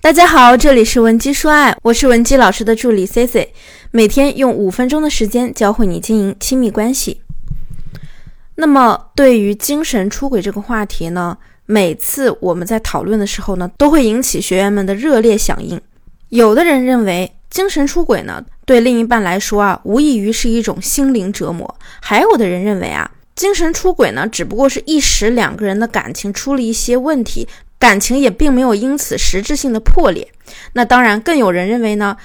大家好，这里是文姬说爱，我是文姬老师的助理 C C，每天用五分钟的时间教会你经营亲密关系。那么，对于精神出轨这个话题呢，每次我们在讨论的时候呢，都会引起学员们的热烈响应。有的人认为精神出轨呢，对另一半来说啊，无异于是一种心灵折磨；还有的人认为啊，精神出轨呢，只不过是一时两个人的感情出了一些问题。感情也并没有因此实质性的破裂。那当然，更有人认为呢，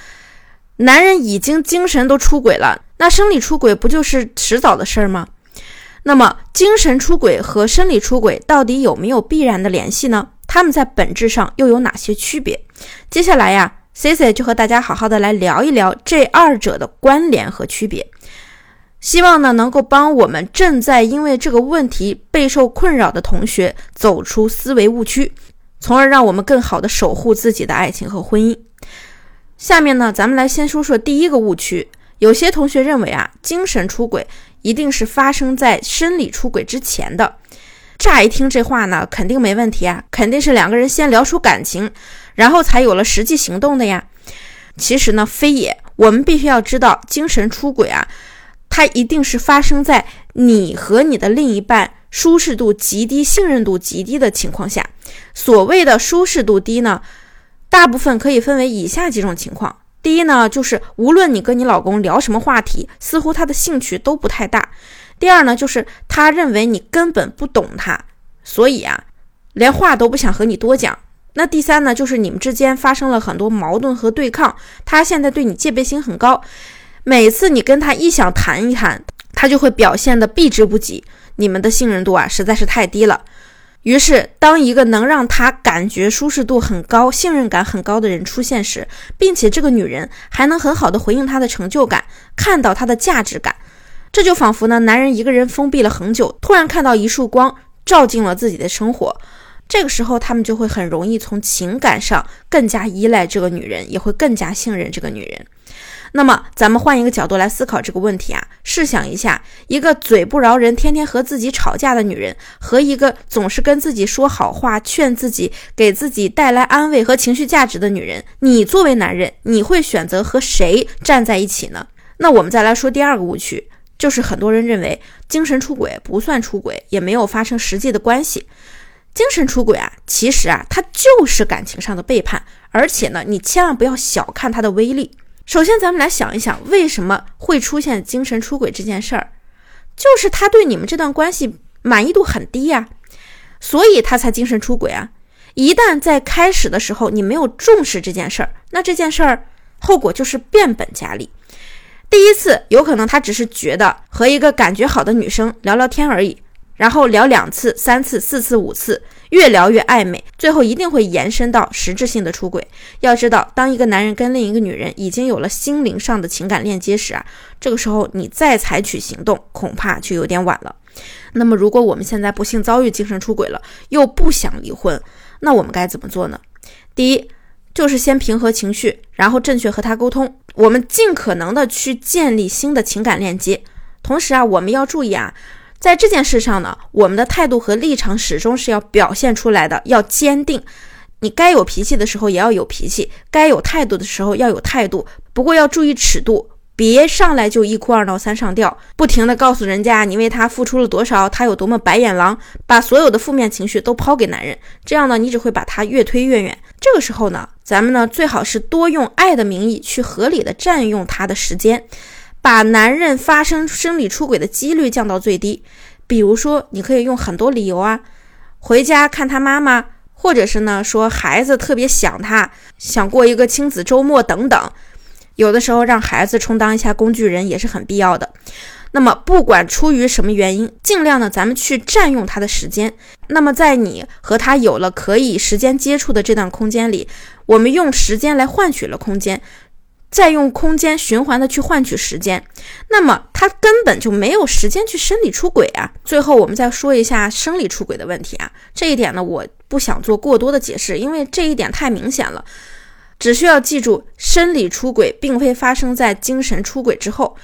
男人已经精神都出轨了，那生理出轨不就是迟早的事儿吗？那么，精神出轨和生理出轨到底有没有必然的联系呢？他们在本质上又有哪些区别？接下来呀，C C 就和大家好好的来聊一聊这二者的关联和区别。希望呢，能够帮我们正在因为这个问题备受困扰的同学走出思维误区，从而让我们更好的守护自己的爱情和婚姻。下面呢，咱们来先说说第一个误区。有些同学认为啊，精神出轨一定是发生在生理出轨之前的。乍一听这话呢，肯定没问题啊，肯定是两个人先聊出感情，然后才有了实际行动的呀。其实呢，非也。我们必须要知道，精神出轨啊。它一定是发生在你和你的另一半舒适度极低、信任度极低的情况下。所谓的舒适度低呢，大部分可以分为以下几种情况：第一呢，就是无论你跟你老公聊什么话题，似乎他的兴趣都不太大；第二呢，就是他认为你根本不懂他，所以啊，连话都不想和你多讲；那第三呢，就是你们之间发生了很多矛盾和对抗，他现在对你戒备心很高。每次你跟他一想谈一谈，他就会表现的避之不及。你们的信任度啊实在是太低了。于是，当一个能让他感觉舒适度很高、信任感很高的人出现时，并且这个女人还能很好的回应他的成就感，看到他的价值感，这就仿佛呢，男人一个人封闭了很久，突然看到一束光照进了自己的生活。这个时候，他们就会很容易从情感上更加依赖这个女人，也会更加信任这个女人。那么，咱们换一个角度来思考这个问题啊。试想一下，一个嘴不饶人、天天和自己吵架的女人，和一个总是跟自己说好话、劝自己、给自己带来安慰和情绪价值的女人，你作为男人，你会选择和谁站在一起呢？那我们再来说第二个误区，就是很多人认为精神出轨不算出轨，也没有发生实际的关系。精神出轨啊，其实啊，它就是感情上的背叛，而且呢，你千万不要小看它的威力。首先，咱们来想一想，为什么会出现精神出轨这件事儿？就是他对你们这段关系满意度很低呀，所以他才精神出轨啊。一旦在开始的时候你没有重视这件事儿，那这件事儿后果就是变本加厉。第一次有可能他只是觉得和一个感觉好的女生聊聊天而已。然后聊两次、三次、四次、五次，越聊越暧昧，最后一定会延伸到实质性的出轨。要知道，当一个男人跟另一个女人已经有了心灵上的情感链接时啊，这个时候你再采取行动，恐怕就有点晚了。那么，如果我们现在不幸遭遇精神出轨了，又不想离婚，那我们该怎么做呢？第一，就是先平和情绪，然后正确和他沟通，我们尽可能的去建立新的情感链接。同时啊，我们要注意啊。在这件事上呢，我们的态度和立场始终是要表现出来的，要坚定。你该有脾气的时候也要有脾气，该有态度的时候要有态度。不过要注意尺度，别上来就一哭二闹三上吊，不停的告诉人家你为他付出了多少，他有多么白眼狼，把所有的负面情绪都抛给男人。这样呢，你只会把他越推越远。这个时候呢，咱们呢最好是多用爱的名义去合理的占用他的时间。把男人发生生理出轨的几率降到最低，比如说，你可以用很多理由啊，回家看他妈妈，或者是呢说孩子特别想他，想过一个亲子周末等等。有的时候让孩子充当一下工具人也是很必要的。那么不管出于什么原因，尽量呢咱们去占用他的时间。那么在你和他有了可以时间接触的这段空间里，我们用时间来换取了空间。再用空间循环的去换取时间，那么他根本就没有时间去生理出轨啊。最后我们再说一下生理出轨的问题啊，这一点呢我不想做过多的解释，因为这一点太明显了。只需要记住，生理出轨并非发生在精神出轨之后，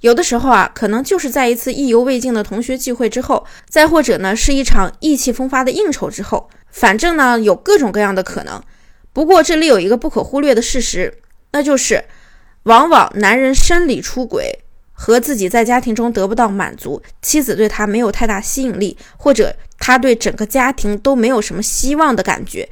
有的时候啊，可能就是在一次意犹未尽的同学聚会之后，再或者呢是一场意气风发的应酬之后，反正呢有各种各样的可能。不过这里有一个不可忽略的事实，那就是往往男人生理出轨和自己在家庭中得不到满足，妻子对他没有太大吸引力，或者他对整个家庭都没有什么希望的感觉，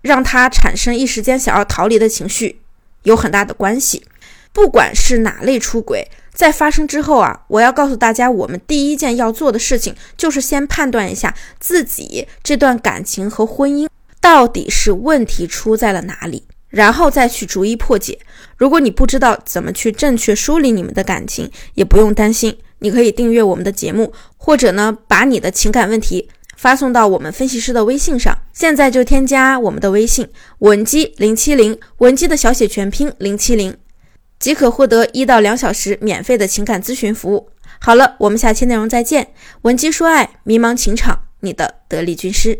让他产生一时间想要逃离的情绪，有很大的关系。不管是哪类出轨。在发生之后啊，我要告诉大家，我们第一件要做的事情就是先判断一下自己这段感情和婚姻到底是问题出在了哪里，然后再去逐一破解。如果你不知道怎么去正确梳理你们的感情，也不用担心，你可以订阅我们的节目，或者呢，把你的情感问题发送到我们分析师的微信上。现在就添加我们的微信文姬零七零，文姬的小写全拼零七零。即可获得一到两小时免费的情感咨询服务。好了，我们下期内容再见。文姬说爱，迷茫情场，你的得力军师。